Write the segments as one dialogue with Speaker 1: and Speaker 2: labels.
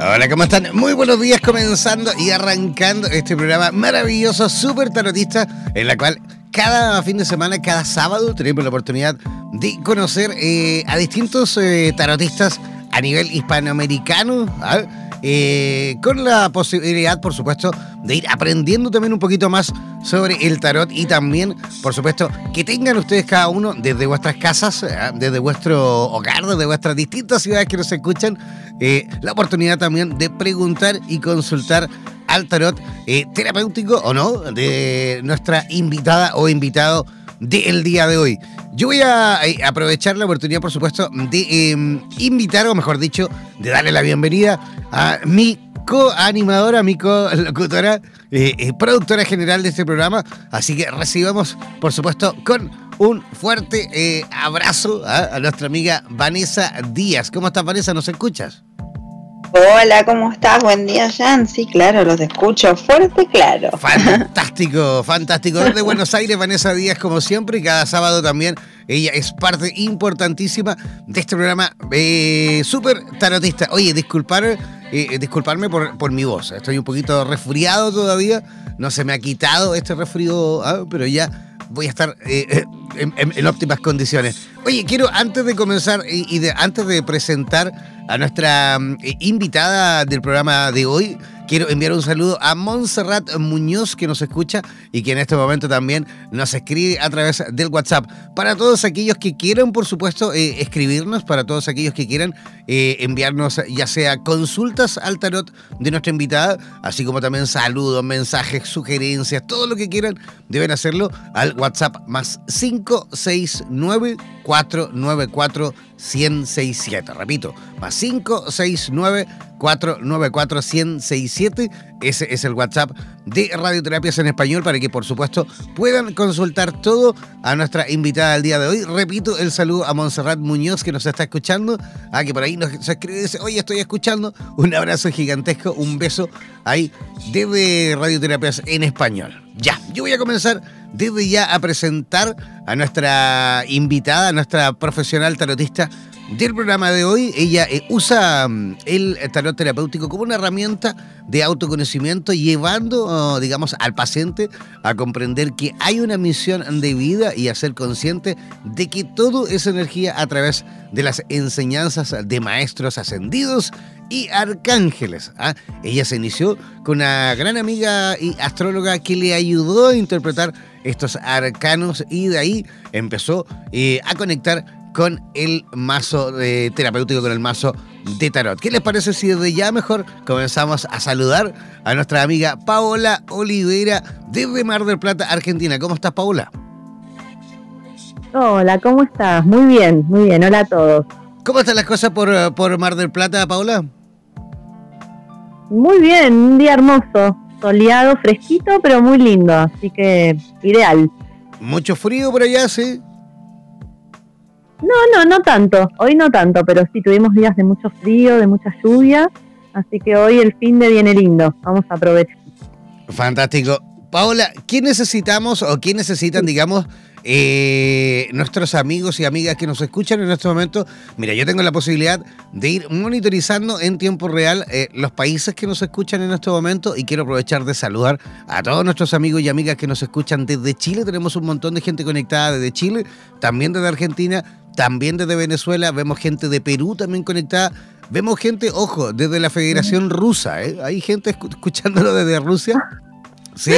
Speaker 1: Hola, ¿cómo están? Muy buenos días comenzando y arrancando este programa maravilloso, súper tarotista, en la cual cada fin de semana, cada sábado, tenemos la oportunidad de conocer eh, a distintos eh, tarotistas a nivel hispanoamericano. ¿ah? Eh, con la posibilidad, por supuesto, de ir aprendiendo también un poquito más sobre el tarot y también, por supuesto, que tengan ustedes cada uno desde vuestras casas, ¿eh? desde vuestro hogar, desde vuestras distintas ciudades que nos escuchan, eh, la oportunidad también de preguntar y consultar al tarot terapéutico o no de nuestra invitada o invitado del día de hoy. Yo voy a aprovechar la oportunidad, por supuesto, de em, invitar, o mejor dicho, de darle la bienvenida a mi co-animadora, mi co-locutora, eh, eh, productora general de este programa. Así que recibamos, por supuesto, con un fuerte eh, abrazo ¿ah? a nuestra amiga Vanessa Díaz. ¿Cómo estás, Vanessa? ¿Nos escuchas?
Speaker 2: Hola, ¿cómo estás? Buen día, Jan. Sí, claro, los escucho fuerte, claro.
Speaker 1: Fantástico, fantástico. Desde Buenos Aires, Vanessa Díaz, como siempre, y cada sábado también. Ella es parte importantísima de este programa eh, súper tarotista. Oye, disculpar, eh, disculparme por, por, mi voz. Estoy un poquito resfriado todavía. No se me ha quitado este resfrío, ah, pero ya voy a estar eh, en, óptimas condiciones. Oye, quiero antes de comenzar y, de, antes de presentar a nuestra mm, invitada del programa de hoy, Quiero enviar un saludo a Montserrat Muñoz que nos escucha y que en este momento también nos escribe a través del WhatsApp. Para todos aquellos que quieran, por supuesto, eh, escribirnos, para todos aquellos que quieran eh, enviarnos ya sea consultas al tarot de nuestra invitada, así como también saludos, mensajes, sugerencias, todo lo que quieran, deben hacerlo al WhatsApp más 569 494 1067. Repito, más 569 494 1067. Ese es el WhatsApp de Radioterapias en Español para que, por supuesto, puedan consultar todo a nuestra invitada del día de hoy. Repito el saludo a Montserrat Muñoz que nos está escuchando, a que por ahí nos escribe y dice: Oye, estoy escuchando. Un abrazo gigantesco, un beso ahí desde Radioterapias en Español. Ya, yo voy a comenzar desde ya a presentar a nuestra invitada, a nuestra profesional tarotista del programa de hoy. Ella eh, usa mm, el tarot terapéutico como una herramienta de autoconocimiento, llevando, oh, digamos, al paciente a comprender que hay una misión de vida y a ser consciente de que todo es energía a través de las enseñanzas de maestros ascendidos y arcángeles. ¿ah? Ella se inició con una gran amiga y astróloga que le ayudó a interpretar estos arcanos y de ahí empezó eh, a conectar con el mazo de terapéutico, con el mazo de tarot. ¿Qué les parece si desde ya mejor comenzamos a saludar a nuestra amiga Paola Olivera desde Mar del Plata, Argentina? ¿Cómo estás, Paola?
Speaker 3: Hola, ¿cómo estás? Muy bien, muy bien. Hola a todos.
Speaker 1: ¿Cómo están las cosas por, por Mar del Plata, Paola?
Speaker 3: Muy bien, un día hermoso, soleado, fresquito, pero muy lindo, así que ideal.
Speaker 1: ¿Mucho frío por allá, sí?
Speaker 3: No, no, no tanto. Hoy no tanto, pero sí tuvimos días de mucho frío, de mucha lluvia. Así que hoy el fin de viene lindo. Vamos a aprovechar.
Speaker 1: Fantástico. Paola, ¿qué necesitamos o qué necesitan, digamos, eh, nuestros amigos y amigas que nos escuchan en este momento, mira, yo tengo la posibilidad de ir monitorizando en tiempo real eh, los países que nos escuchan en este momento y quiero aprovechar de saludar a todos nuestros amigos y amigas que nos escuchan desde Chile. Tenemos un montón de gente conectada desde Chile, también desde Argentina, también desde Venezuela, vemos gente de Perú también conectada. Vemos gente, ojo, desde la Federación Rusa, ¿eh? Hay gente escuchándolo desde Rusia. Sí,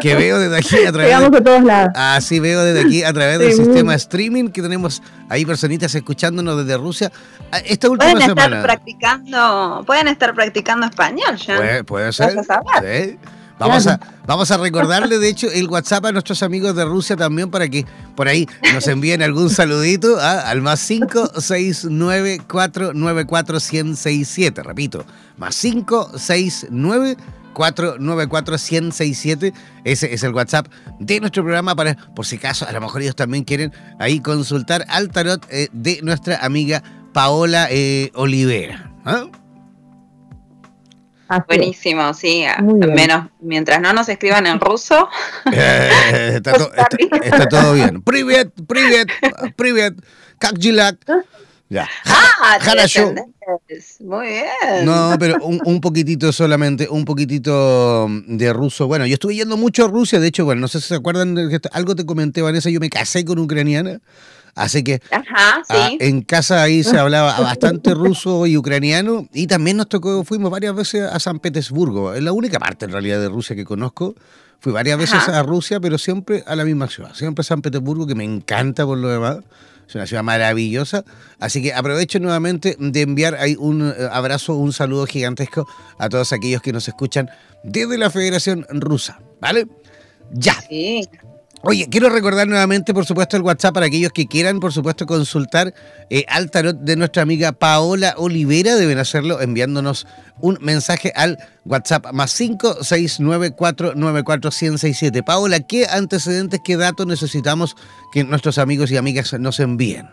Speaker 1: que veo desde aquí a través.
Speaker 3: Llegamos a todos lados.
Speaker 1: Ah, sí, veo desde aquí a través del sistema streaming que tenemos ahí personitas escuchándonos desde Rusia. Ah, esta última
Speaker 2: pueden
Speaker 1: semana.
Speaker 2: Estar practicando, pueden estar practicando español ya.
Speaker 1: Puede, puede ser. Sí. Vamos a, vamos a recordarle, de hecho, el WhatsApp a nuestros amigos de Rusia también para que por ahí nos envíen algún saludito ¿ah? al más 569 494 1067 Repito, más 569 494-1067. Ese es el WhatsApp de nuestro programa para, por si acaso, a lo mejor ellos también quieren ahí consultar al tarot eh, de nuestra amiga Paola eh, Olivera. ¿ah?
Speaker 2: Buenísimo, sí. Menos mientras no nos escriban en ruso.
Speaker 1: Eh, está, está, todo bien. Privet, privet, privet, kakjilak. Ya.
Speaker 2: Ah, Muy bien.
Speaker 1: No, pero un, un, poquitito solamente, un poquitito de ruso. Bueno, yo estuve yendo mucho a Rusia, de hecho, bueno, no sé si se acuerdan, de algo te comenté, Vanessa, yo me casé con ucraniana. Así que
Speaker 2: Ajá,
Speaker 1: ah, en casa ahí se hablaba bastante ruso y ucraniano y también nos tocó, fuimos varias veces a San Petersburgo, es la única parte en realidad de Rusia que conozco. Fui varias veces a Rusia, pero siempre a la misma ciudad, siempre a San Petersburgo, que me encanta por lo demás. Es una ciudad maravillosa. Así que aprovecho nuevamente de enviar ahí un eh, abrazo, un saludo gigantesco a todos aquellos que nos escuchan desde la Federación Rusa. ¿Vale? Ya.
Speaker 2: Sí.
Speaker 1: Oye, quiero recordar nuevamente, por supuesto, el WhatsApp para aquellos que quieran, por supuesto, consultar eh, al tarot de nuestra amiga Paola Olivera. Deben hacerlo enviándonos un mensaje al WhatsApp más 569494167. Paola, ¿qué antecedentes, qué datos necesitamos que nuestros amigos y amigas nos envíen?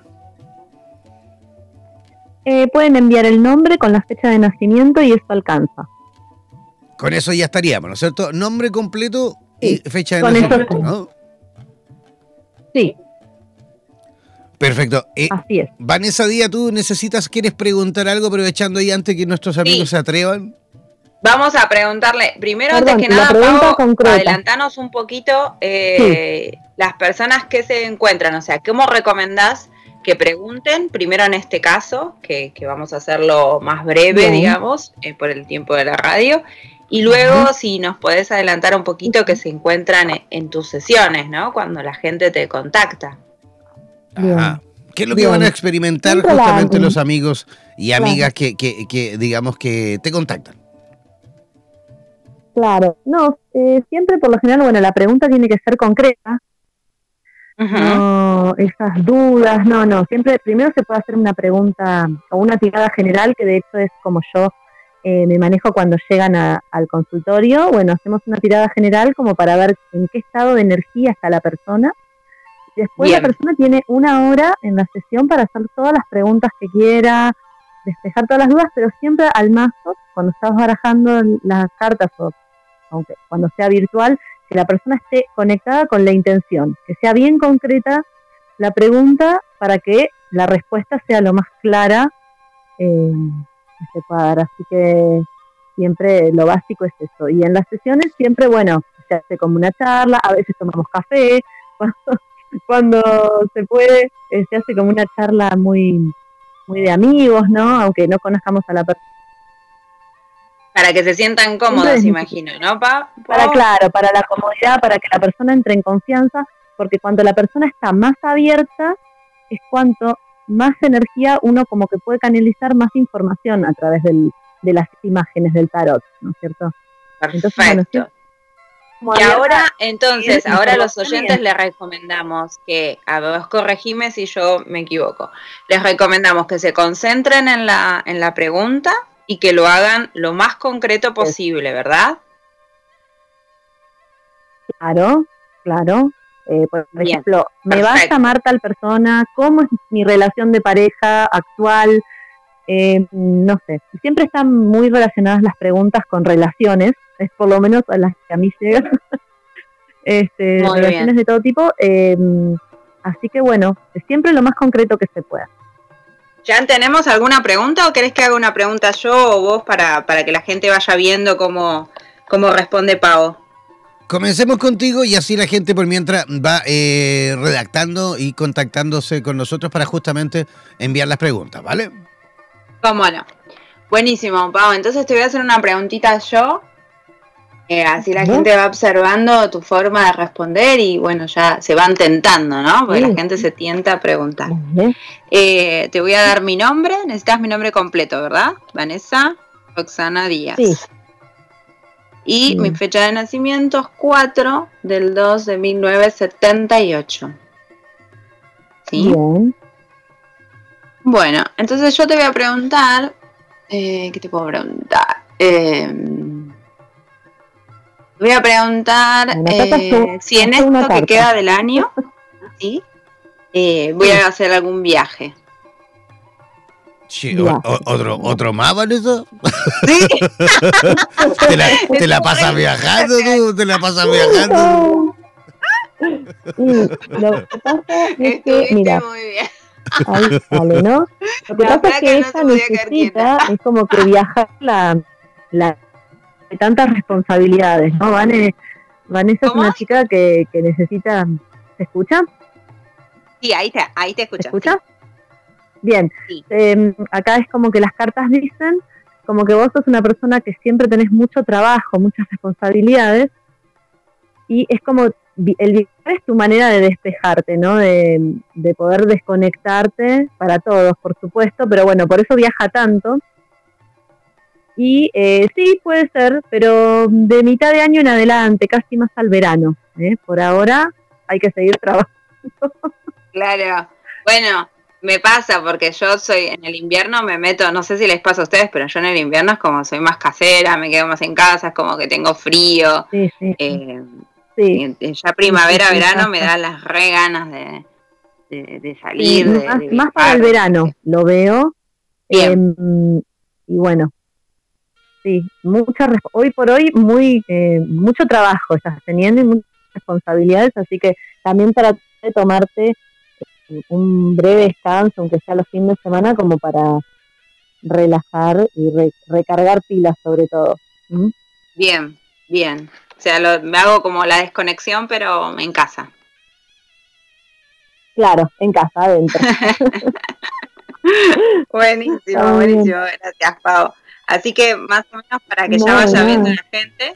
Speaker 3: Eh, pueden enviar el nombre con la fecha de nacimiento y eso alcanza.
Speaker 1: Con eso ya estaríamos, ¿no es cierto? Nombre completo y
Speaker 3: Sí,
Speaker 1: fecha de
Speaker 3: con eso
Speaker 1: nacimiento,
Speaker 3: sí.
Speaker 1: ¿no?
Speaker 3: Sí,
Speaker 1: Perfecto. Eh,
Speaker 3: así es.
Speaker 1: Vanessa Díaz, ¿tú necesitas, quieres preguntar algo aprovechando ahí antes que nuestros amigos se atrevan?
Speaker 2: Vamos a preguntarle, primero,
Speaker 3: Perdón,
Speaker 2: antes que nada, Pau,
Speaker 3: concreta.
Speaker 2: adelantanos un poquito eh, las personas que se encuentran, o sea, ¿cómo recomendás que pregunten? Primero en este caso, que, que vamos a hacerlo más breve,
Speaker 3: Bien.
Speaker 2: digamos, eh, por el tiempo de la radio, y luego si nos podés adelantar un poquito que se encuentran en, en tus sesiones, ¿no? Cuando la gente te contacta.
Speaker 1: Ajá. ¿Qué es lo que
Speaker 3: Bien.
Speaker 1: van a experimentar
Speaker 3: Siempre
Speaker 1: justamente los amigos y
Speaker 3: Claro.
Speaker 1: amigas que, que, que, digamos, que te contactan?
Speaker 3: Claro. No, eh, siempre por lo general, bueno, la pregunta tiene que ser concreta.
Speaker 2: Ujú.
Speaker 3: No, esas dudas, no, no. Siempre, primero se puede hacer una pregunta o una tirada general, que de hecho es como yo eh, me manejo cuando llegan a- al consultorio. Bueno, hacemos una tirada general como para ver en qué estado de energía está la persona. Después
Speaker 2: Bien.
Speaker 3: la persona tiene una hora en la sesión para hacer todas las preguntas que quiera, despejar todas las dudas, pero siempre al mazo, cuando estás barajando las cartas o aunque cuando sea virtual, que la persona esté conectada con la intención, que sea bien concreta la pregunta para que la respuesta sea lo más clara eh, que se pueda dar. Así que siempre lo básico es eso. Y en las sesiones siempre, bueno, se hace como una charla, a veces tomamos café, cuando, se puede, eh, se hace como una charla muy, muy de amigos, ¿no? Aunque no conozcamos a la persona.
Speaker 2: Para que se sientan cómodos, imagino, ¿no, pa?
Speaker 3: Para, claro, para la comodidad, para que la persona entre en confianza, porque cuando la persona está más abierta, es cuanto más energía uno como que puede canalizar más información a través del, de las imágenes del tarot, ¿no es cierto?
Speaker 2: Perfecto. y ahora, entonces, ahora a los oyentes les recomendamos que, a vos corregime si yo me equivoco, les recomendamos que se concentren en la, en la pregunta y que lo hagan lo más concreto posible, ¿verdad?
Speaker 3: Claro, claro. Eh, por ejemplo, ¿me va a llamar tal persona? ¿Cómo es mi relación de pareja actual? Eh, no sé. Siempre están muy relacionadas las preguntas con relaciones, es por lo menos a las que a mí llegan. este, relaciones de todo tipo. Eh, así que bueno, es siempre lo más concreto que se pueda.
Speaker 2: ¿Ya tenemos alguna pregunta o querés que haga una pregunta yo o vos para, para que la gente vaya viendo cómo, cómo responde Pau?
Speaker 1: Comencemos contigo y así la gente por mientras va eh, redactando y contactándose con nosotros para justamente enviar las preguntas, ¿vale?
Speaker 2: Cómo no. Buenísimo, Pau. Entonces te voy a hacer una preguntita yo. Eh, así la gente va observando tu forma de responder y bueno, ya se van tentando, ¿no? Porque la gente se tienta a preguntar. Eh, te voy a dar mi nombre. Necesitas mi nombre completo, ¿verdad? Vanessa Roxana Díaz. Sí. Y mi fecha de nacimiento es 4 del 2 de 1978. ¿Sí? Bueno, entonces yo te voy a preguntar, eh, ¿qué te puedo preguntar? Eh, voy a preguntar eh, si en esto que queda del año, ¿sí? Eh, voy a hacer algún viaje.
Speaker 1: Sí, otro, otro más, Vanessa. Sí. ¿Te, la, ¿Te la pasas viajando tú? ¿Te la pasas viajando?
Speaker 3: Lo que pasa es que, mira, muy bien. ahí sale, ¿no? Lo que pasa es que ella necesita, es como que viajar la, la de tantas responsabilidades, ¿no? Vanessa, Vanessa es una chica que, que necesita, ¿se escucha?
Speaker 2: Sí, ahí te, ahí te escucho.
Speaker 3: ¿Se escucha? Bien, em, acá es como que las cartas dicen como que vos sos una persona que siempre tenés mucho trabajo, muchas responsabilidades, y es como el viajar es tu manera de despejarte, ¿no? De, poder desconectarte para todos, por supuesto, pero bueno, por eso viaja tanto. Y eh, sí, puede ser, pero de mitad de año en adelante, casi más al verano. ¿eh? Por ahora hay que seguir trabajando.
Speaker 2: Claro. Bueno, me pasa porque yo soy en el invierno me meto, no sé si les pasa a ustedes, pero yo en el invierno es como soy más casera, me quedo más en casa, es como que tengo frío. Sí, sí, eh, ya primavera, verano me da las re ganas de, de, salir.
Speaker 3: más, para el verano lo veo. Em, y bueno, sí, mucha hoy por hoy muy eh, mucho trabajo estás teniendo y muchas responsabilidades, así que también de tomarte un breve descanso, aunque sea los fines de semana, como para relajar y recargar pilas sobre todo.
Speaker 2: Bien, bien. O sea, me hago como la desconexión, pero en casa.
Speaker 3: Claro, en casa, adentro.
Speaker 2: buenísimo, buenísimo. Gracias, Pau. Así que más o menos para que ya vaya viendo la gente,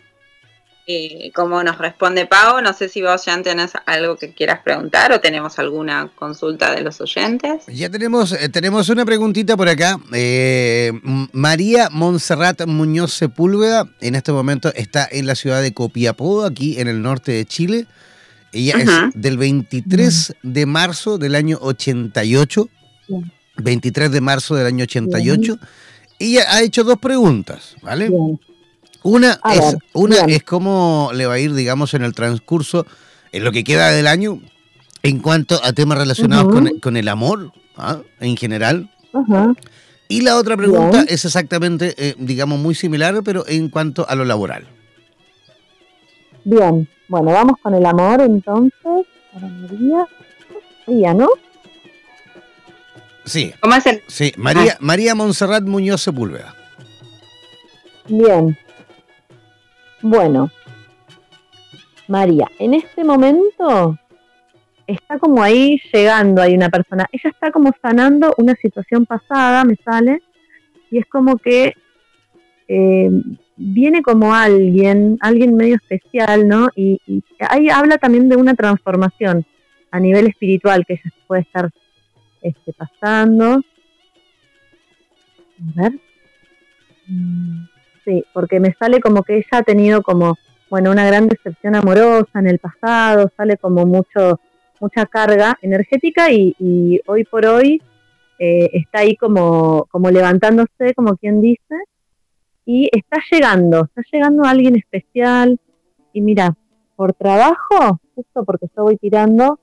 Speaker 2: eh, como nos responde Pau, no sé si vos ya tenés algo que quieras preguntar o tenemos alguna consulta de los oyentes.
Speaker 1: Ya tenemos, eh, tenemos una preguntita por acá. Eh, María Montserrat Muñoz Sepúlveda, en este momento está en la ciudad de Copiapó, aquí en el norte de Chile. Ella es del 23 de marzo del año 88. 23 de marzo del año 88. Ella ha hecho dos preguntas, ¿vale? Una, es, una es cómo le va a ir, digamos, en el transcurso, en lo que queda del año, en cuanto a temas relacionados con, el amor, ¿ah? en general. Y la otra pregunta es exactamente, eh, digamos, muy similar, pero en cuanto a lo laboral.
Speaker 3: Bien, bueno, vamos con el amor entonces. María, María ¿no?
Speaker 1: Sí.
Speaker 2: ¿Cómo es el?
Speaker 1: Sí, María, ah. María Monserrat Muñoz Sepúlveda.
Speaker 3: Bien. Bueno, María, en este momento está como ahí llegando, hay una persona, ella está como sanando una situación pasada, me sale, y es como que eh, viene como alguien, alguien medio especial, ¿no? Y, ahí habla también de una transformación a nivel espiritual que ella puede estar este, pasando. A ver. Sí, porque me sale como que ella ha tenido como, bueno, una gran decepción amorosa en el pasado, sale como mucho mucha carga energética y, hoy por hoy eh, está ahí como, como levantándose, como quien dice, y está llegando, está llegando alguien especial. Y mira, por trabajo, justo porque yo voy tirando,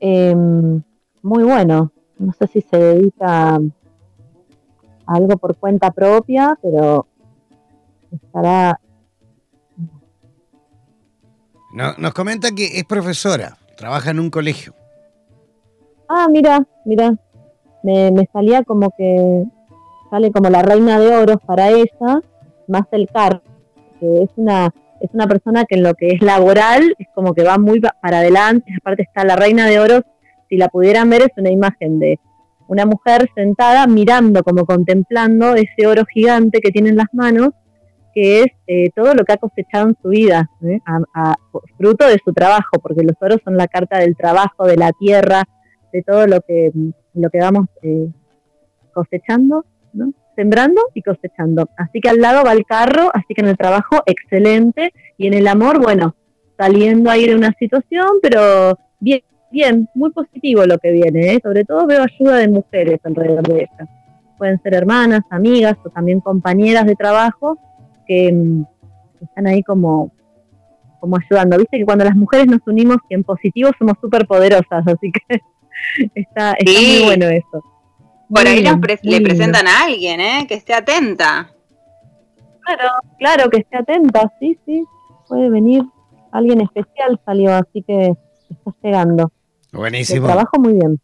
Speaker 3: em, muy bueno. No sé si se dedica algo por cuenta propia, pero estará
Speaker 1: nos comenta que es profesora, trabaja en un colegio.
Speaker 3: Ah, mira, mira. Me, salía como que sale como la reina de oros para ella, más el car, que es una es una persona que en lo que es laboral es como que va muy para adelante, aparte está la reina de oros, si la pudieran ver es una imagen de una mujer sentada mirando como contemplando ese oro gigante que tiene en las manos que es eh, todo lo que ha cosechado en su vida, ¿eh? fruto de su trabajo, porque los oros son la carta del trabajo, de la tierra, de todo lo que, lo que vamos eh, cosechando, ¿no? sembrando y cosechando. Así que al lado va el carro, así que en el trabajo excelente y en el amor, bueno, saliendo ahí de una situación, pero bien, bien, muy positivo lo que viene, sobre todo veo ayuda de mujeres alrededor de ella. Pueden ser hermanas, amigas o también compañeras de trabajo que mm, están ahí como, como ayudando. Viste que cuando las mujeres nos unimos y en positivo somos súper poderosas, así que está, muy bueno eso.
Speaker 2: Por ahí le presentan a alguien, ¿eh? Que esté atenta.
Speaker 3: Claro, claro, que esté atenta, sí, sí. Puede venir alguien especial salió, así que está llegando.
Speaker 1: Buenísimo.
Speaker 3: trabajo muy bien.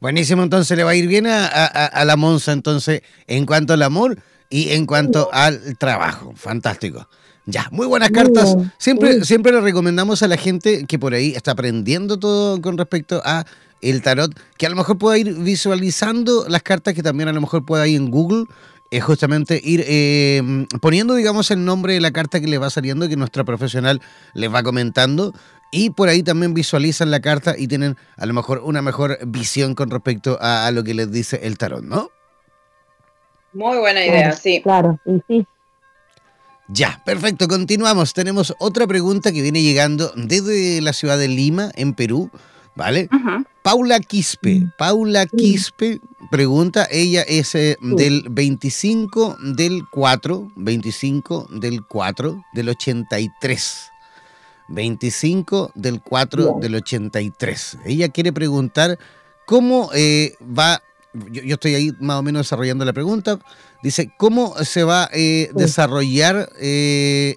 Speaker 1: Buenísimo, entonces le va a ir bien a, a la Monza, entonces, en cuanto al amor y en cuanto al trabajo. Fantástico. Ya, muy buenas cartas. Siempre, siempre le recomendamos a la gente que por ahí está aprendiendo todo con respecto a el tarot, que a lo mejor pueda ir visualizando las cartas, que también a lo mejor pueda ir en Google, es justamente ir eh, poniendo, digamos, el nombre de la carta que le va saliendo, que nuestra profesional les va comentando, y por ahí también visualizan la carta y tienen a lo mejor una mejor visión con respecto a, a lo que les dice el tarot, ¿no?
Speaker 2: Muy buena idea, sí.
Speaker 3: Claro, sí, sí.
Speaker 1: Ya, perfecto, continuamos. Tenemos otra pregunta que viene llegando desde la ciudad de Lima, en Perú, ¿vale? Paula Quispe. Mm. Paula Quispe pregunta, ella es eh, del 25 del 4, 25 del 4 del 83. 25 del 4 del 83. Ella quiere preguntar cómo eh, va yo, estoy ahí más o menos desarrollando la pregunta. Dice, ¿cómo se va a eh, desarrollar eh,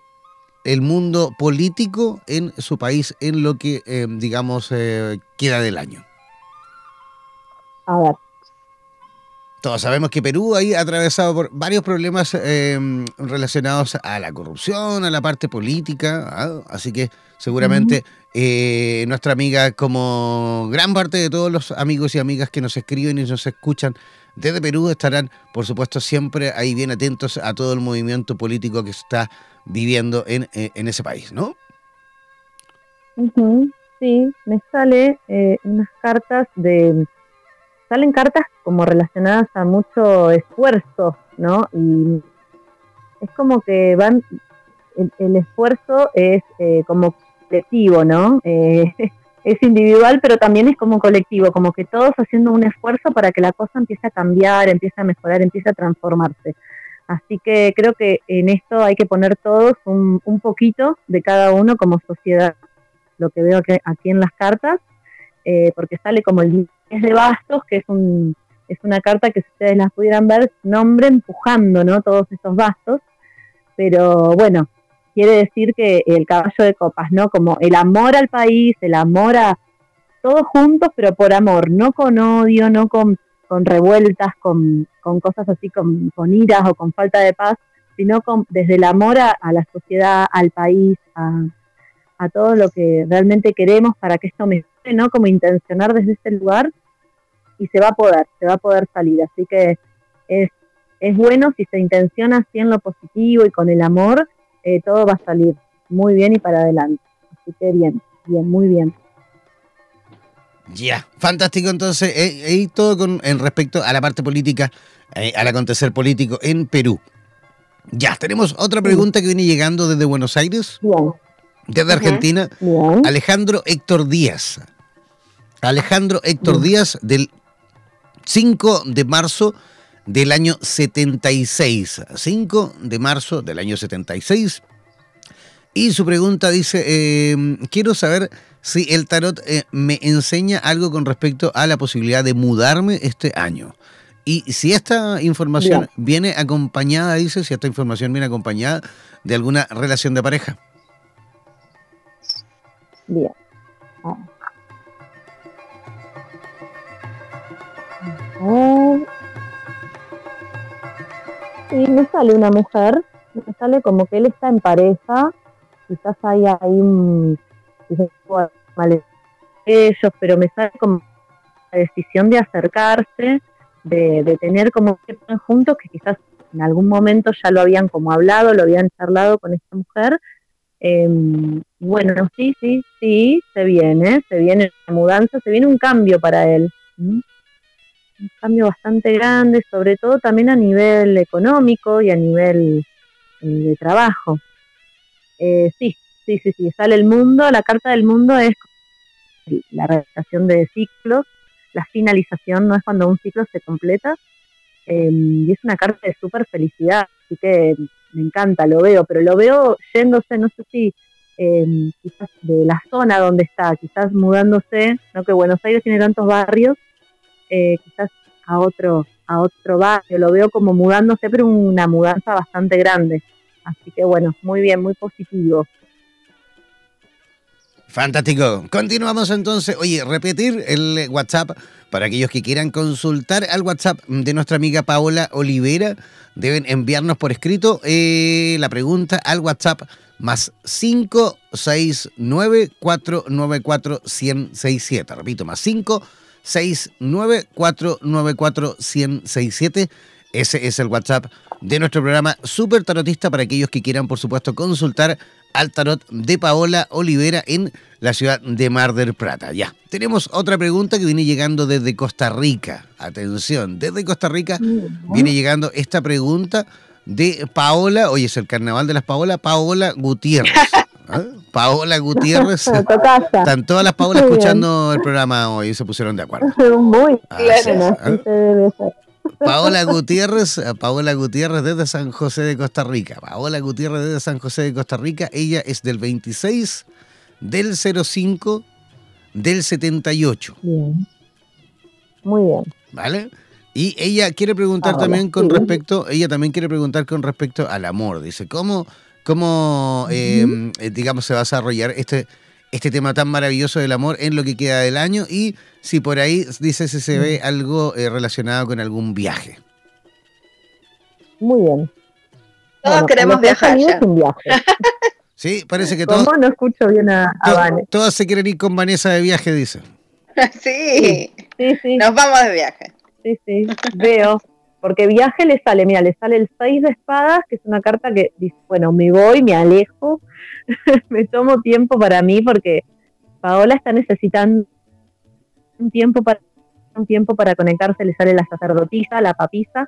Speaker 1: el mundo político en su país en lo que, digamos, queda del año?
Speaker 3: A ver.
Speaker 1: Todos sabemos que Perú ha atravesado por varios problemas relacionados a la corrupción, a la parte política, ¿ah? así que seguramente eh, nuestra amiga, como gran parte de todos los amigos y amigas que nos escriben y nos escuchan desde Perú, estarán, por supuesto, siempre ahí bien atentos a todo el movimiento político que está viviendo en, eh, ese país, ¿no?
Speaker 3: Sí, me sale eh, unas cartas de... Salen cartas como relacionadas a mucho esfuerzo, ¿no? Y es como que van... El, esfuerzo es como colectivo, ¿no? Eh, es individual, pero también es como colectivo, como que todos haciendo un esfuerzo para que la cosa empiece a cambiar, empiece a mejorar, empiece a transformarse. Así que creo que en esto hay que poner todos un, un poquito de cada uno como sociedad, lo que veo aquí en las cartas, eh, porque sale como el 10 de bastos, que es un es una carta que si ustedes las pudieran ver, nombre empujando, ¿no? Todos esos bastos. Pero bueno, quiere decir que el caballo de copas, ¿no? Como el amor al país, el amor a, todos juntos, pero por amor, no con odio, no con, con revueltas, con, con cosas así, con, con iras o con falta de paz, sino con, desde el amor a, la sociedad, al país, a, a, todo lo que realmente queremos para que esto mejore, ¿no? Como intencionar desde este lugar y se va a poder, se va a poder salir. Así que es, es bueno si se intenciona así en lo positivo y con el amor, eh, todo va a salir muy bien y para adelante. Así que bien, bien, muy bien.
Speaker 1: Ya, fantástico entonces, eh, y todo con en respecto a la parte política, eh, al acontecer político en Perú. Ya, tenemos otra pregunta que viene llegando desde Buenos Aires, desde Argentina, Alejandro Héctor Díaz. Alejandro Héctor Díaz del 5 de marzo del año 76. 5 de marzo del año 76. Y su pregunta dice, eh, quiero saber si el tarot eh, me enseña algo con respecto a la posibilidad de mudarme este año. Y si esta información viene acompañada, dice, si esta información viene acompañada de alguna relación de pareja.
Speaker 3: Bien. Y me sale una mujer, me sale como que él está en pareja, quizás hay ahí un, ellos, pero me sale como la decisión de acercarse, de, tener como que juntos, que quizás en algún momento ya lo habían como hablado, lo habían charlado con esta mujer. Em, bueno, sí, sí, sí, se viene, se viene una mudanza, se viene un cambio para él. Un cambio bastante grande, sobre todo también a nivel económico y a nivel eh, de trabajo. Eh, sí, sí, sí, sí, sale el mundo, la carta del mundo es la realización de ciclos, la finalización no es cuando un ciclo se completa, y es una carta de súper felicidad, así que me encanta, lo veo, pero lo veo yéndose, no sé si em, quizás de la zona donde está, quizás mudándose, no que Buenos Aires tiene tantos barrios, eh, quizás a otro, a otro barrio, lo veo como mudándose, pero una mudanza bastante grande. Así que bueno, muy bien, muy positivo.
Speaker 1: Fantástico. Continuamos entonces. Oye, repetir el WhatsApp para aquellos que quieran consultar al WhatsApp de nuestra amiga Paola Olivera. Deben enviarnos por escrito eh, la pregunta al WhatsApp más 569-494-1067. Repito, más 569-494-1067. Ese es el WhatsApp de nuestro programa Super Tarotista para aquellos que quieran, por supuesto, consultar al tarot de Paola Olivera en la ciudad de Mar del Plata. Ya, tenemos otra pregunta que viene llegando desde Costa Rica. Atención, desde Costa Rica viene llegando esta pregunta de Paola, hoy es el carnaval de las Paola, Paola Gutiérrez. ¿Ah? Paola Gutiérrez. Están todas las Paolas escuchando el programa hoy y se pusieron de acuerdo.
Speaker 3: Muy claro, ¿ah?
Speaker 1: Paola Gutiérrez, eh, Paola Gutiérrez desde San José de Costa Rica. Paola Gutiérrez desde San José de Costa Rica. Ella es del 26 del 05 del 78.
Speaker 3: Bien. Muy bien.
Speaker 1: ¿Vale? Y ella quiere preguntar también con respecto, ella también quiere preguntar con respecto al amor. Dice, ¿cómo, cómo em, eh, digamos, se va a desarrollar este, este tema tan maravilloso del amor en lo que queda del año? Y si por ahí dice si se ve algo eh, relacionado con algún viaje.
Speaker 3: Muy bien.
Speaker 2: Todos queremos viajar. Ya. viaje.
Speaker 1: Sí, parece que todos.
Speaker 3: ¿Cómo no escucho bien a,
Speaker 1: Vanessa? Todos se quieren ir con Vanessa de viaje, dice.
Speaker 2: sí. sí, sí. Nos vamos de viaje.
Speaker 3: Sí, sí, veo. Porque viaje le sale, mira, le sale el 6 de espadas, que es una carta que dice, bueno, me voy, me alejo, me tomo tiempo para mí porque Paola está necesitando un tiempo para un tiempo para conectarse, le sale la sacerdotisa, la papisa,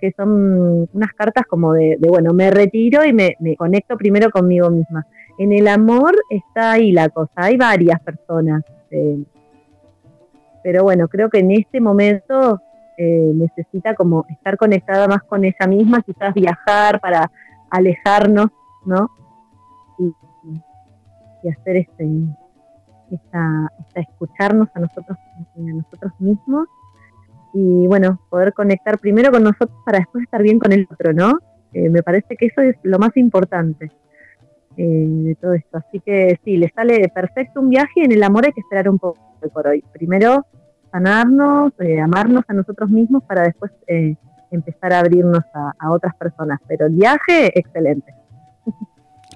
Speaker 3: que son unas cartas como de, bueno, me retiro y me, conecto primero conmigo misma. En el amor está ahí la cosa, hay varias personas, eh, pero bueno, creo que en este momento eh, necesita como estar conectada más con ella misma, quizás viajar para alejarnos, ¿no? Y, hacer este, esta, escucharnos a nosotros, a nosotros mismos y bueno, poder conectar primero con nosotros para después estar bien con el otro, ¿no? Eh, me parece que eso es lo más importante. de todo esto. Así que sí, le sale perfecto un viaje y en el amor hay que esperar un poco por hoy. Primero sanarnos, amarnos a nosotros mismos para después empezar a abrirnos a, otras personas. Pero el viaje, excelente.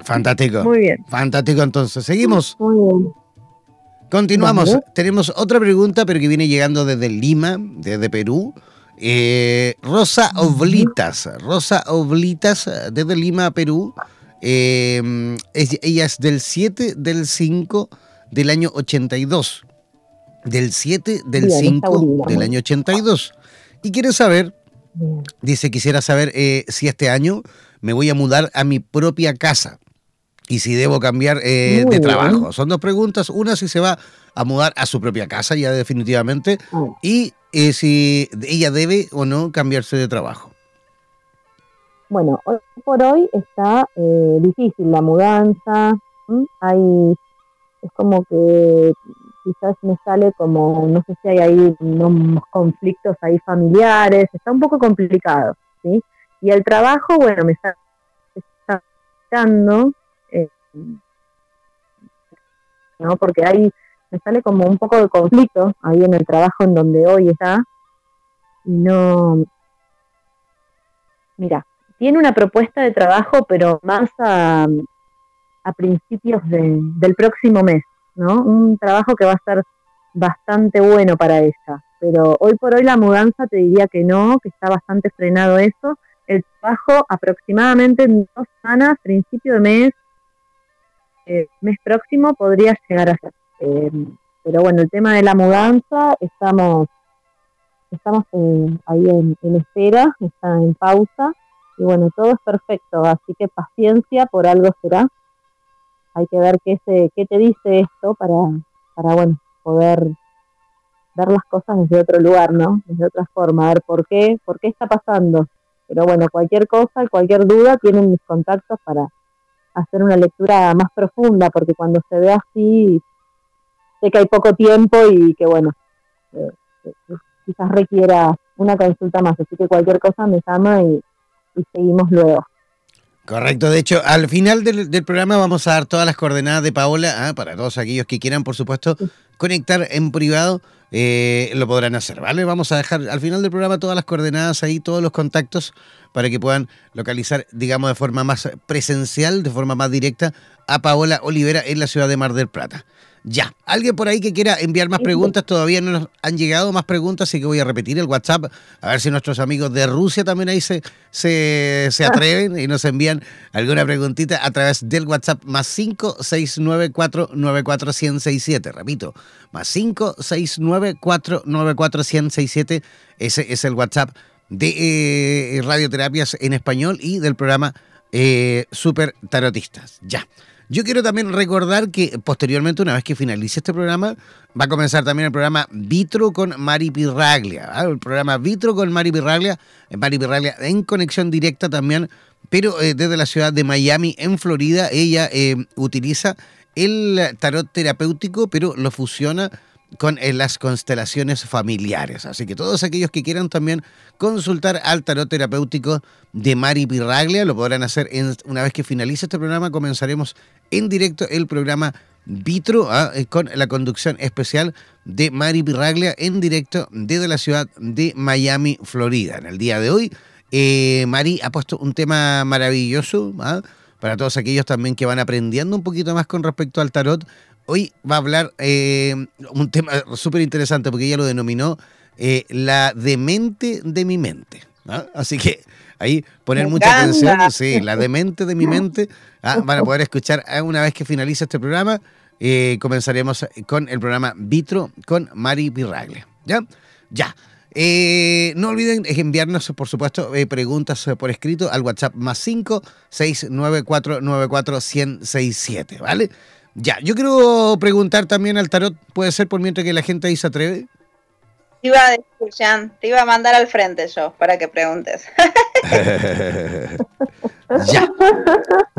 Speaker 1: Fantástico.
Speaker 3: Muy bien.
Speaker 1: Fantástico, entonces. Seguimos.
Speaker 3: Muy bien.
Speaker 1: Continuamos. Tenemos otra pregunta, pero que viene llegando desde Lima, desde Perú. Eh, Rosa Oblitas. Rosa Oblitas, desde Lima, Perú. Eh, ella es del 7 del 5 del año 82. Del 7 del 5 del año 82. Y quiere saber Dice, quisiera saber eh, si este año me voy a mudar a mi propia casa y si debo cambiar eh, de trabajo. Son dos preguntas. Una, si se va a mudar a su propia casa ya definitivamente ah. y eh, si ella debe o no cambiarse de trabajo.
Speaker 3: Bueno, hoy por hoy está difícil la mudanza. Hay, es como que quizás me sale como, no sé si hay ahí unos conflictos ahí familiares, está un poco complicado, ¿sí? Y el trabajo, bueno, me está, está eh, ¿no? Porque ahí me sale como un poco de conflicto ahí en el trabajo en donde hoy está, y no, mira, tiene una propuesta de trabajo, pero más a, a principios del próximo mes, ¿no? Un trabajo que va a ser bastante bueno para ella. Pero hoy por hoy la mudanza te diría que no, que está bastante frenado eso. El trabajo aproximadamente en dos semanas, principio de mes, eh, mes próximo podría llegar a ser. Eh, pero bueno, el tema de la mudanza, estamos estamos ahí en, en, espera, está en pausa, y bueno, todo es perfecto, así que paciencia, por algo será hay que ver qué, se, qué te dice esto para, para, bueno, poder ver las cosas desde otro lugar, ¿no? Desde otra forma, a ver por qué, por qué está pasando. Pero bueno, cualquier cosa, cualquier duda, tienen mis contactos para hacer una lectura más profunda, porque cuando se ve así, sé que hay poco tiempo y que bueno, eh, eh, quizás requiera una consulta más. Así que cualquier cosa me llama y seguimos luego.
Speaker 1: Correcto, de hecho, al final del, programa vamos a dar todas las coordenadas de Paola, ah, para todos aquellos que quieran, por supuesto, conectar en privado, eh, lo podrán hacer, ¿vale? Vamos a dejar al final del programa todas las coordenadas ahí, todos los contactos, para que puedan localizar, digamos, de forma más presencial, de forma más directa, a Paola Olivera en la ciudad de Mar del Plata. Ya, alguien por ahí que quiera enviar más preguntas, todavía no nos han llegado más preguntas, así que voy a repetir el WhatsApp, a ver si nuestros amigos de Rusia también ahí se, se, atreven y nos envían alguna preguntita a través del WhatsApp más 569494167, repito, más 569494167, ese es el WhatsApp de eh, Radioterapias en Español y del programa eh, Super Tarotistas. Ya. Yo quiero también recordar que posteriormente, una vez que finalice este programa, va a comenzar también el programa Vitro con Mari Pirraglia. ¿ah? El programa Vitro con Mari Pirraglia, eh, Mari Pirraglia en conexión directa también, pero eh, desde la ciudad de Miami, en Florida, ella eh, utiliza el tarot terapéutico, pero lo fusiona con las constelaciones familiares. Así que todos aquellos que quieran también consultar al tarot terapéutico de Mari Pirraglia lo podrán hacer una vez que finalice este programa. Comenzaremos en directo el programa Vitro ah, con la conducción especial de Mari Pirraglia en directo desde la ciudad de Miami, Florida. En el día de hoy, eh, Mari ha puesto un tema maravilloso. ¿ah? para todos aquellos también que van aprendiendo un poquito más con respecto al tarot, hoy va a hablar eh, un tema súper interesante porque ella lo denominó eh, la demente de mi mente. Así que ahí poner mucha atención, sí, la demente de mi mente. ¿ah? Van a poder escuchar ah, una vez que finalice este programa. Eh, comenzaremos con el programa Vitro con Mari Pirragle. ¿Ya? Ya. no olviden enviarnos, por supuesto, preguntas por escrito al WhatsApp más 5 694 167 ¿vale? Ya, yo quiero preguntar también al tarot, ¿puede ser por mientras que la gente ahí se atreve?
Speaker 2: Te iba a decir, te iba a mandar al frente yo para que preguntes.
Speaker 1: ya.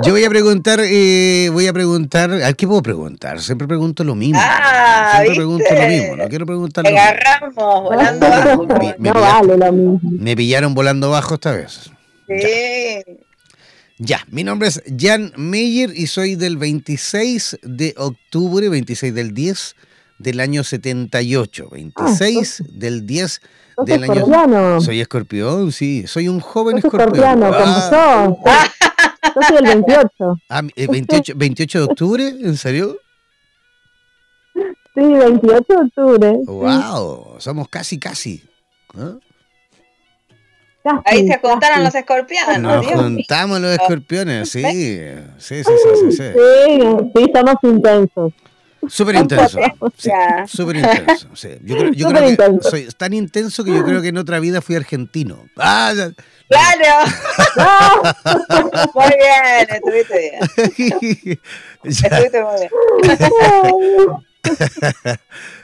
Speaker 1: Yo voy a preguntar, eh, voy a preguntar, ¿a qué puedo preguntar? Siempre pregunto lo mismo.
Speaker 2: Ah,
Speaker 1: Siempre pregunto lo mismo, no quiero preguntar
Speaker 2: lo agarramos volando bajo.
Speaker 1: Me, no vale lo mismo. Me pillaron volando bajo esta vez.
Speaker 2: Sí.
Speaker 1: Ya, mi nombre es Jan Meyer y soy del 26 de octubre, 26 del 10 del año 78. 26 del 10
Speaker 3: ¿Sos
Speaker 1: del año.
Speaker 3: escorpiano?
Speaker 1: Soy escorpión, sí. Soy un joven escorpión.
Speaker 3: escorpiano,
Speaker 1: Ah,
Speaker 3: como yo. Yo soy el 28.
Speaker 1: ah, eh, 28, 28 de octubre, ¿en serio?
Speaker 3: Sí, 28 de octubre. sí.
Speaker 1: ¡Wow! Somos casi, casi. ¿Ah?
Speaker 3: Casi,
Speaker 2: Ahí se juntaron
Speaker 3: casi.
Speaker 2: los escorpianos,
Speaker 1: Nos
Speaker 2: Dios mío.
Speaker 1: juntamos los escorpiones, sí. Sí, sí, sí, sí. sí.
Speaker 3: Sí, sí, somos intensos.
Speaker 1: Súper intenso. Súper intenso. sí. Yo creo, yo que soy tan intenso que yo creo que en otra vida fui argentino. Ah.
Speaker 2: ¡Claro!
Speaker 3: ¡Ah!
Speaker 2: Muy bien, estuviste bien.
Speaker 1: ya,
Speaker 2: Estuviste muy bien.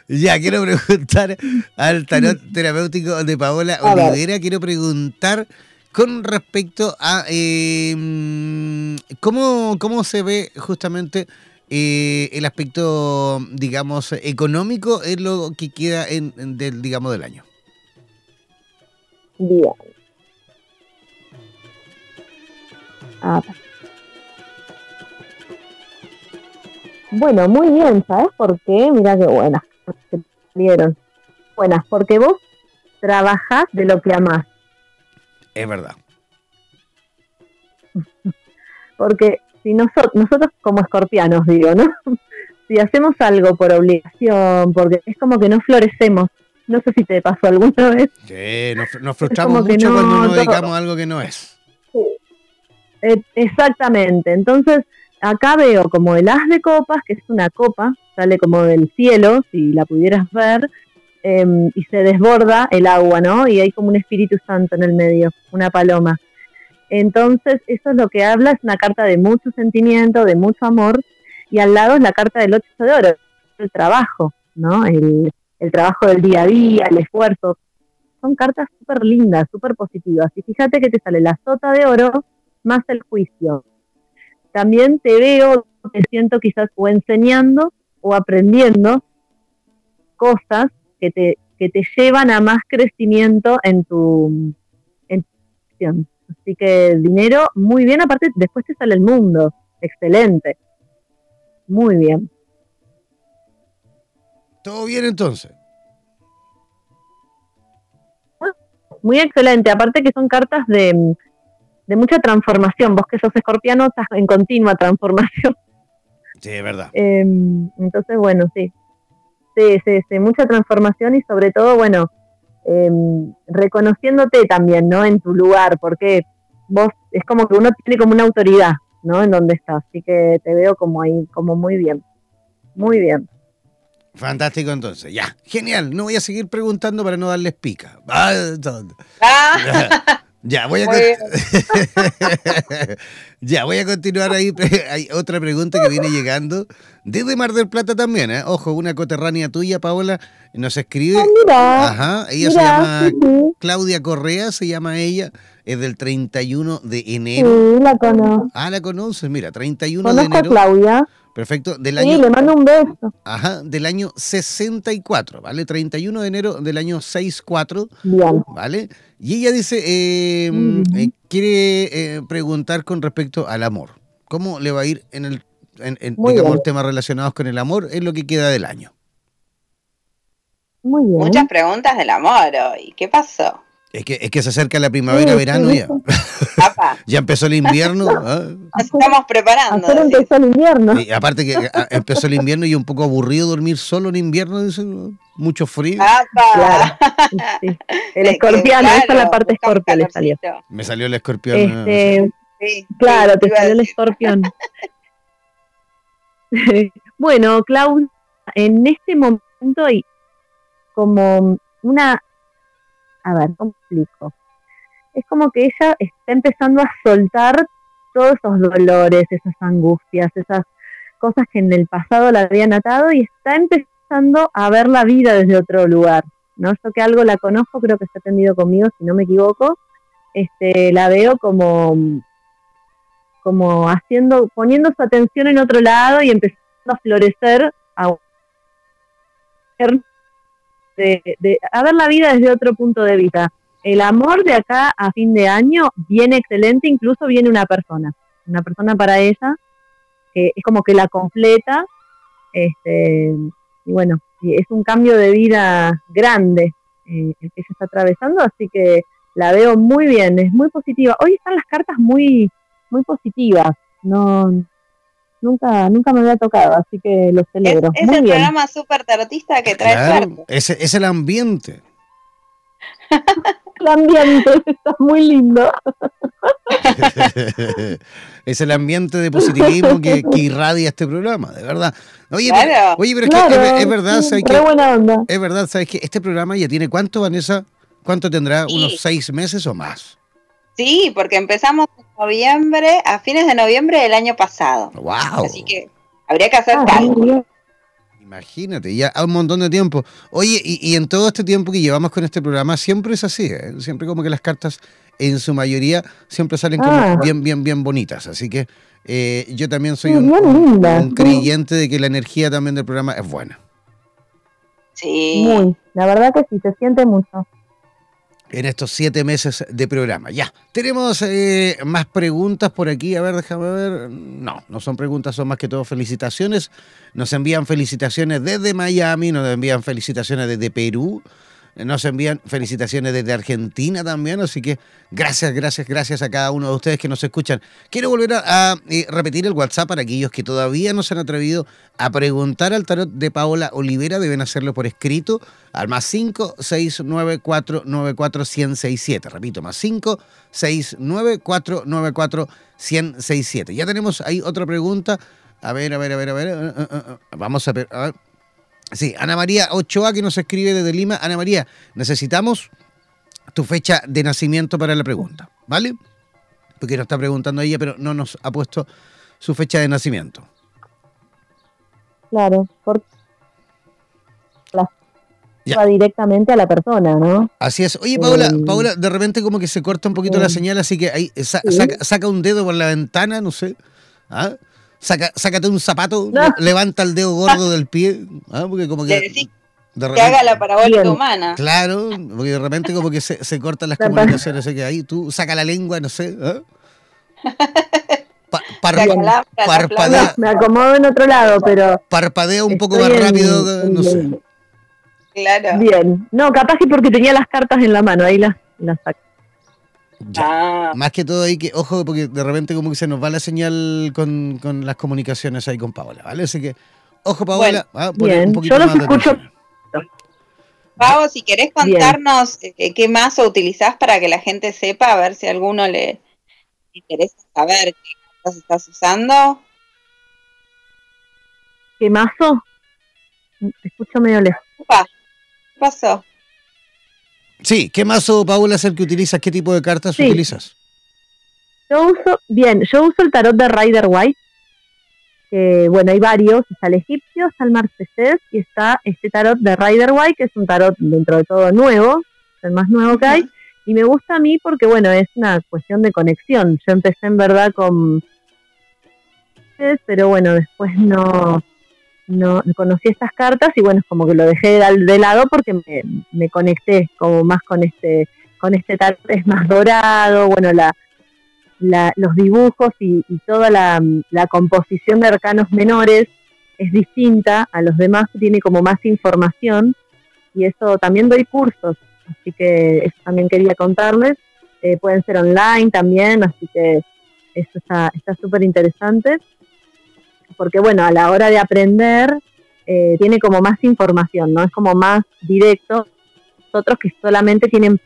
Speaker 1: ya, quiero preguntar al tarot terapéutico de Paola. Olivera. Quiero preguntar con respecto a eh, mm, cómo, cómo se ve justamente eh, el aspecto, digamos, económico en lo que queda en, en del, digamos, del año.
Speaker 3: Bien. A ver. Bueno, muy bien, ¿sabes por qué? Mira qué buenas salieron. Buenas, porque vos trabajás de lo que amás.
Speaker 1: Es verdad.
Speaker 3: Porque si nosotros, nosotros como escorpianos, digo, ¿no? Si hacemos algo por obligación, porque es como que no florecemos. No sé si te pasó alguna vez.
Speaker 1: Sí, nos, nos frustramos mucho
Speaker 3: no,
Speaker 1: cuando nos dedicamos a algo que no es.
Speaker 3: Eh, exactamente. Entonces, acá veo como el as de copas, que es una copa, sale como del cielo, si la pudieras ver, em, y se desborda el agua, ¿no? Y hay como un Espíritu Santo en el medio, una paloma. Entonces, eso es lo que habla, es una carta de mucho sentimiento, de mucho amor, y al lado es la carta del ocho de oro, el trabajo, ¿no? El, trabajo del día a día, el esfuerzo. Son cartas súper lindas, súper positivas. Y fíjate que te sale la sota de oro más el juicio. También te veo, te siento quizás o enseñando o aprendiendo cosas que te, que te llevan a más crecimiento en tu, en tu. Así que dinero, muy bien, aparte después te sale el mundo, excelente. Muy bien.
Speaker 1: Todo bien entonces.
Speaker 3: Muy excelente, aparte que son cartas de, de mucha transformación. Vos que sos escorpiano estás en continua transformación.
Speaker 1: Sí, es verdad.
Speaker 3: Eh, entonces, bueno, sí. Sí, sí, sí, mucha transformación y sobre todo, bueno, eh, reconociéndote también, ¿no? En tu lugar, porque vos es como que uno tiene como una autoridad, ¿no? En donde estás. Así que te veo como ahí, como muy bien. Muy bien.
Speaker 1: Fantástico entonces. Ya, genial. No voy a seguir preguntando para no darles pica. Ah.
Speaker 2: Ah,
Speaker 1: Ya, voy a ya, voy a continuar ahí. Hay otra pregunta que viene llegando desde Mar del Plata también, ¿eh? Ojo, una coterránea tuya, Paola, nos escribe.
Speaker 3: Ah, mira,
Speaker 1: Ajá, ella se llama
Speaker 3: sí, sí,
Speaker 1: Claudia Correa, se llama ella, es del 31 de enero.
Speaker 3: sí, la conozco.
Speaker 1: Ah, la conoces, mira, 31 de
Speaker 3: Conozco a
Speaker 1: enero.
Speaker 3: Claudia.
Speaker 1: Perfecto, del
Speaker 3: Sí,
Speaker 1: año
Speaker 3: le mando un beso.
Speaker 1: Ajá, del año 64, ¿vale? 31 de enero del año 64,
Speaker 3: Bien.
Speaker 1: ¿vale? Y ella dice, eh,
Speaker 3: bien.
Speaker 1: eh, quiere eh, preguntar con respecto al amor. ¿Cómo le va a ir en el, en, en,
Speaker 3: Muy
Speaker 1: digamos, temas relacionados con el amor en lo que queda del año?
Speaker 3: Muy bien.
Speaker 2: muchas preguntas del amor hoy. ¿Qué pasó?
Speaker 1: Es que, es que se acerca la primavera,
Speaker 3: Sí,
Speaker 1: verano
Speaker 3: sí,
Speaker 1: ya. Ya empezó el invierno. ¿ah?
Speaker 2: nos estamos preparando.
Speaker 3: Empezó el invierno.
Speaker 1: Y aparte que empezó el invierno y un poco aburrido dormir solo en invierno, dicen, ¿no? mucho frío.
Speaker 3: Claro. Sí. El
Speaker 2: Es que,
Speaker 3: escorpiano, esa es la
Speaker 2: claro,
Speaker 3: parte escorpio le salió.
Speaker 1: Me salió el escorpión. ¿no?
Speaker 3: Este, claro, te salió el escorpión. bueno, Claudia, en este momento hay como una, a ver, ¿cómo explico? Es como que ella está empezando a soltar todos esos dolores, esas angustias, esas cosas que en el pasado la habían atado y está empezando a ver la vida desde otro lugar. ¿no? Yo que algo la conozco, creo que está atendido conmigo, si no me equivoco, este, la veo como, como haciendo, poniendo su atención en otro lado y empezando a florecer, a, de, de- a ver la vida desde otro punto de vista. El amor de acá a fin de año viene excelente, incluso viene una persona. una persona para ella, que es como que la completa, este, y bueno, es un cambio de vida grande eh, el que ella está atravesando, así que la veo muy bien, es muy positiva. Hoy están las cartas muy, muy positivas, no, nunca, nunca me había tocado, así que lo celebro.
Speaker 2: Es, el programa súper tarotista que trae suerte.
Speaker 1: Es, es el ambiente.
Speaker 3: el ambiente está muy lindo.
Speaker 1: es el ambiente de positivismo que, irradia este programa, de verdad. Oye, pero, oye, pero es, que es, verdad, ¿sabes que,
Speaker 3: buena onda.
Speaker 1: Es verdad, ¿sabes que Este programa ya tiene cuánto, Vanessa? ¿Cuánto tendrá? ¿Unos seis meses o más?
Speaker 2: Sí, porque empezamos en noviembre, a fines de noviembre del año pasado.
Speaker 1: ¡Wow!
Speaker 2: Así que habría que hacer ah,
Speaker 1: Imagínate, ya un montón de tiempo. Oye, y, en todo este tiempo que llevamos con este programa, siempre es así, ¿eh? siempre como que las cartas en su mayoría siempre salen como ah. bien, bien, bien bonitas. Así que eh, yo también soy un, creyente de que la energía también del programa es buena.
Speaker 2: Sí.
Speaker 3: Muy, la verdad que sí, se siente mucho
Speaker 1: en estos siete meses de programa. Ya, tenemos eh, más preguntas por aquí. A ver, déjame ver. No, no son preguntas, son más que todo felicitaciones. Nos envían felicitaciones desde Miami, nos envían felicitaciones desde Perú. Nos envían felicitaciones desde Argentina también, así que gracias, gracias, gracias a cada uno de ustedes que nos escuchan. Quiero volver a, eh, repetir el WhatsApp para aquellos que todavía no se han atrevido a preguntar al tarot de Paola Olivera, deben hacerlo por escrito al más 569494167. Repito, más 569494167. Ya tenemos ahí otra pregunta. A ver, a ver, a ver, a ver. Eh, eh, vamos a. A ver. Sí, Ana María Ochoa que nos escribe desde Lima. Ana María, necesitamos tu fecha de nacimiento para la pregunta, ¿vale? Porque nos está preguntando ella, pero no nos ha puesto su fecha de nacimiento.
Speaker 3: Claro, porque va directamente a la persona, ¿no?
Speaker 1: Así es. Oye, Paula, eh, Paula, de repente como que se corta un poquito la señal, así que ahí saca, saca, un dedo por la ventana, no sé. ¿Ah? Saca, sácate un zapato, levanta el dedo gordo del pie, ¿ah? porque como que...
Speaker 2: que haga la parabólica humana.
Speaker 1: Claro, porque de repente como que se, se cortan las comunicaciones, que ahí tú saca la lengua, no sé. ¿ah?
Speaker 3: parpadea. me acomodo en otro lado, pero.
Speaker 1: Parpadea un poco más rápido, no sé.
Speaker 2: Claro.
Speaker 3: Bien. No, capaz que porque tenía las cartas en la mano, ahí las, las saco.
Speaker 1: Ah. Más que todo ahí que, ojo, porque de repente como que se nos va la señal con, las comunicaciones ahí con Paola, ¿vale? Así que, ojo Paola,
Speaker 3: ah, un poquito yo los escucho.
Speaker 2: Pau, si querés contarnos eh, qué mazo utilizás para que la gente sepa, a ver si a alguno le interesa saber qué cosas estás usando.
Speaker 3: ¿Qué mazo? Te escucho medio lejos.
Speaker 2: ¿Qué pasó?
Speaker 1: Sí, ¿qué mazo, Paula, es el que utilizas? ¿Qué tipo de cartas utilizas?
Speaker 3: Yo uso, bien, yo uso el tarot de Rider White. Que, bueno, hay varios. Está el egipcio, está el marcesés y está este tarot de Rider White, que es un tarot dentro de todo nuevo, el más nuevo que hay. Y me gusta a mí porque, bueno, es una cuestión de conexión. Yo empecé en verdad con... Pero bueno, después no, no conocí estas cartas y bueno, es como que lo dejé de, lado porque me, conecté como más con este con este tal es más dorado, bueno, la, los dibujos y, toda la, composición de arcanos menores es distinta a los demás, tiene como más información y eso también doy cursos, así que eso también quería contarles, eh, pueden ser online también, así que eso está súper interesante porque bueno, a la hora de aprender eh, tiene como más información, ¿no? Es como más directo. Otros que solamente tienen,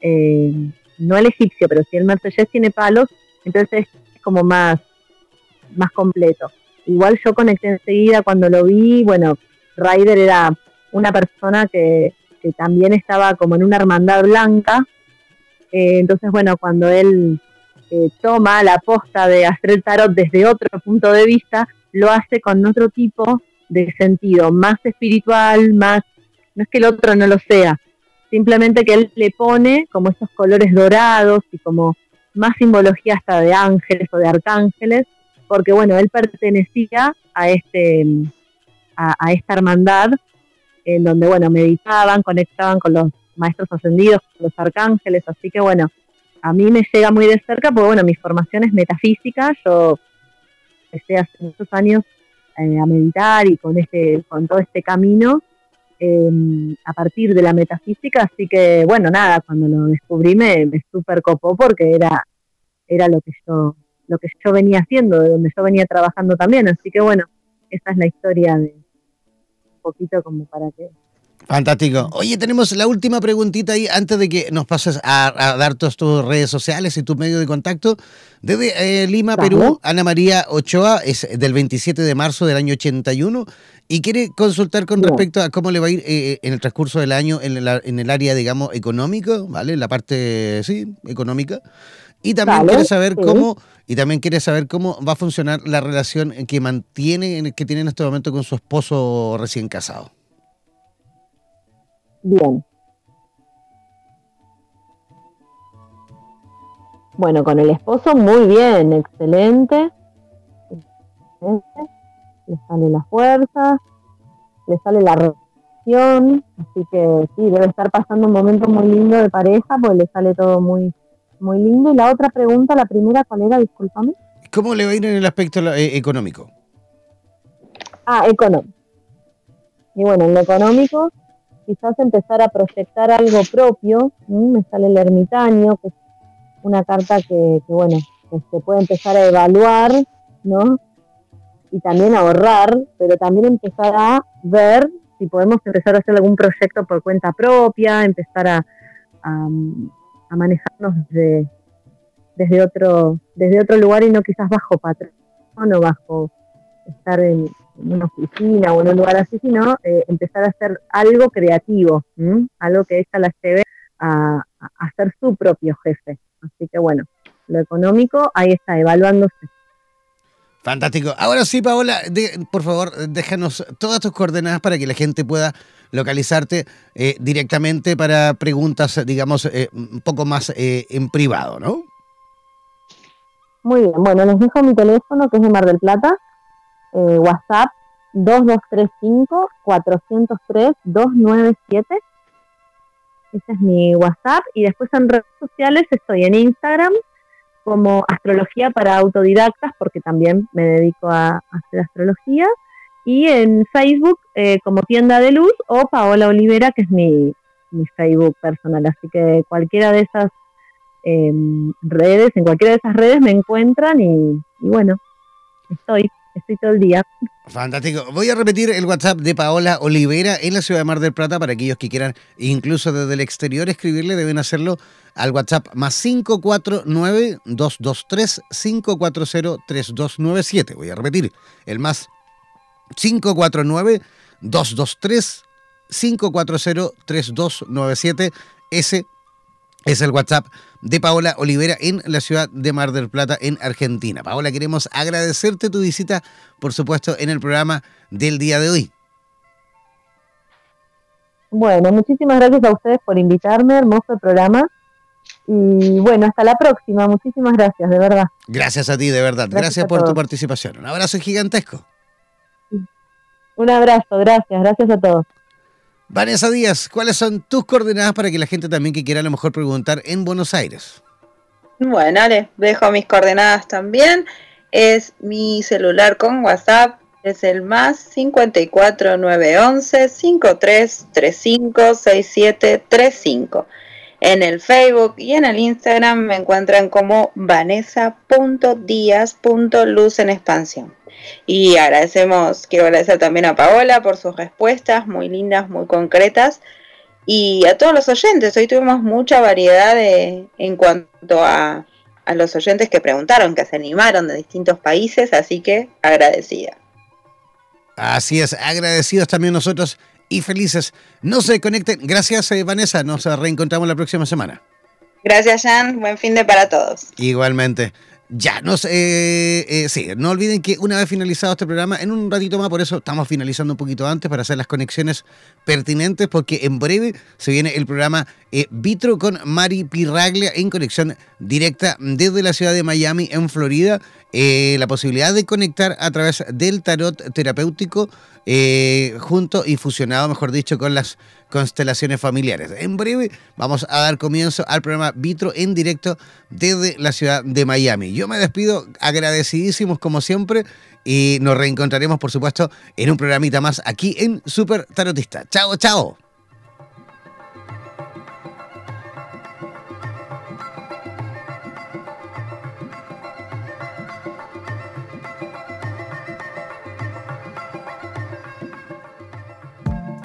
Speaker 3: eh, no el egipcio, pero sí el Mercedes tiene palos, entonces es como más, más completo. Igual yo conecté enseguida cuando lo vi, bueno, Ryder era una persona que, también estaba como en una hermandad blanca, eh, entonces bueno, cuando él toma la posta de hacer el tarot desde otro punto de vista, lo hace con otro tipo de sentido, más espiritual, más, no es que el otro no lo sea, simplemente que él le pone como esos colores dorados y como más simbología hasta de ángeles o de arcángeles, porque bueno, él pertenecía a este a, esta hermandad en donde bueno, meditaban, conectaban con los maestros ascendidos, con los arcángeles, así que bueno, a mí me llega muy de cerca, porque bueno, mi formación es metafísica, yo empecé hace muchos años eh, a meditar y con, este, con todo este camino em, a partir de la metafísica, así que bueno, nada, cuando lo descubrí me, me super copó porque era, era lo que yo lo que yo venía haciendo, de donde yo venía trabajando también, así que bueno, esa es la historia de un poquito como para que
Speaker 1: Fantástico. Oye, tenemos la última preguntita ahí antes de que nos pases a, dar todas tus redes sociales y tus medios de contacto. Desde eh, Lima, Perú, Ana María Ochoa es del 27 de marzo del año 81 y quiere consultar con respecto a cómo le va a ir eh, en el transcurso del año en, en, el área, digamos, económico, ¿vale? La parte, sí, económica. Y también quiere saber cómo y también quiere saber cómo va a funcionar la relación que mantiene, que tiene en este momento con su esposo recién casado
Speaker 3: bien. Bueno, con el esposo muy bien, excelente. Le sale la fuerza, le sale la relación, así que sí, debe estar pasando un momento muy lindo de pareja, pues le sale todo muy, muy lindo. Y la otra pregunta, la primera, ¿cuál era? Discúlpame.
Speaker 1: ¿Cómo le va a ir en el aspecto eh, económico?
Speaker 3: Ah, económico. Y bueno, en lo económico, quizás empezar a proyectar algo propio. Me sale el ermitaño, que es una carta que, bueno, se puede empezar a evaluar, ¿no? Y también ahorrar, pero también empezar a ver si podemos empezar a hacer algún proyecto por cuenta propia, empezar a, a, manejarnos desde, desde, otro, desde otro lugar y no quizás bajo patrón o bajo estar en una oficina o en un lugar así, sino eh, empezar a hacer algo creativo, algo que ella la lleve a, a, ser su propio jefe. Así que bueno, lo económico ahí está, evaluándose.
Speaker 1: Fantástico. Ahora sí, Paola, por favor, déjanos todas tus coordenadas para que la gente pueda localizarte eh, directamente para preguntas, digamos, eh, un poco más en privado, ¿no?
Speaker 3: Muy bien. Bueno, les dejo mi teléfono, que es de Mar del Plata, eh, WhatsApp 2235-403-297. Ese es mi WhatsApp. Y después en redes sociales estoy en Instagram como Astrología para Autodidactas, porque también me dedico a, hacer astrología. Y en Facebook eh, como Tienda de Luz o Paola Olivera, que es mi, Facebook personal. Así que cualquiera de esas em, redes, en cualquiera de esas redes me encuentran y bueno, estoy estoy todo el día.
Speaker 1: Fantástico. Voy a repetir el WhatsApp de Paola Olivera en la ciudad de Mar del Plata para aquellos que quieran, incluso desde el exterior, escribirle, deben hacerlo al WhatsApp más 549-223-540-3297. Voy a repetir, el más 549-223-540-3297. Ese es el WhatsApp de Paola Olivera en la ciudad de Mar del Plata, en Argentina. Paola, queremos agradecerte tu visita, por supuesto, en el programa del día de hoy.
Speaker 3: Bueno, muchísimas gracias a ustedes por invitarme, hermoso programa. Y bueno, hasta la próxima. Muchísimas gracias, de verdad.
Speaker 1: Gracias a ti, de verdad. Gracias, por tu participación. Un abrazo gigantesco.
Speaker 3: Un abrazo, gracias. Gracias a todos.
Speaker 1: Vanessa Díaz, ¿cuáles son tus coordenadas para que la gente también que quiera a lo mejor preguntar en Buenos Aires?
Speaker 2: Bueno, les dejo mis coordenadas también. Es mi celular con WhatsApp, es el más 54911 5335 6735. En el Facebook y en el Instagram me encuentran como vanessa.díaz.luz en expansión. Y agradecemos, quiero agradecer también a Paola por sus respuestas muy lindas, muy concretas. Y a todos los oyentes, hoy tuvimos mucha variedad de, en cuanto a, a los oyentes que preguntaron, que se animaron de distintos países, así que agradecida.
Speaker 1: Así es, agradecidos también nosotros y felices. No se conecten. Gracias, eh, Vanessa. Nos reencontramos la próxima semana.
Speaker 2: Gracias, Jan. Buen fin de para todos.
Speaker 1: Igualmente. Ya, no eh, eh, sí, no olviden que una vez finalizado este programa, en un ratito más, por eso estamos finalizando un poquito antes para hacer las conexiones pertinentes, porque en breve se viene el programa eh, Vitro con Mari Pirraglia en conexión directa desde la ciudad de Miami, en Florida. Eh, la posibilidad de conectar a través del tarot terapéutico eh, junto y fusionado, mejor dicho, con las constelaciones familiares. En breve vamos a dar comienzo al programa Vitro en directo desde la ciudad de Miami. Yo me despido agradecidísimos como siempre y nos reencontraremos, por supuesto, en un programita más aquí en Super Tarotista. Chao, chao.